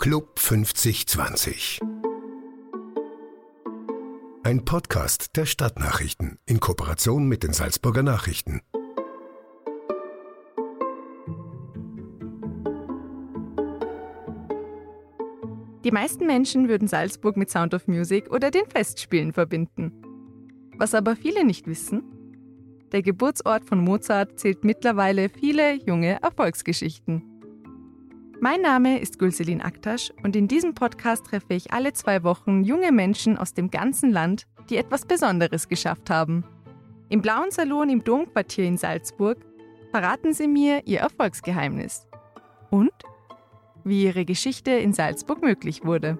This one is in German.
Club 5020. Ein Podcast der Stadtnachrichten in Kooperation mit den Salzburger Nachrichten. Die meisten Menschen würden Salzburg mit Sound of Music oder den Festspielen verbinden. Was aber viele nicht wissen, der Geburtsort von Mozart zählt mittlerweile viele junge Erfolgsgeschichten. Mein Name ist Gülselin Aktasch und in diesem Podcast treffe ich alle zwei Wochen junge Menschen aus dem ganzen Land, die etwas Besonderes geschafft haben. Im Blauen Salon im Domquartier in Salzburg verraten sie mir ihr Erfolgsgeheimnis und wie ihre Geschichte in Salzburg möglich wurde.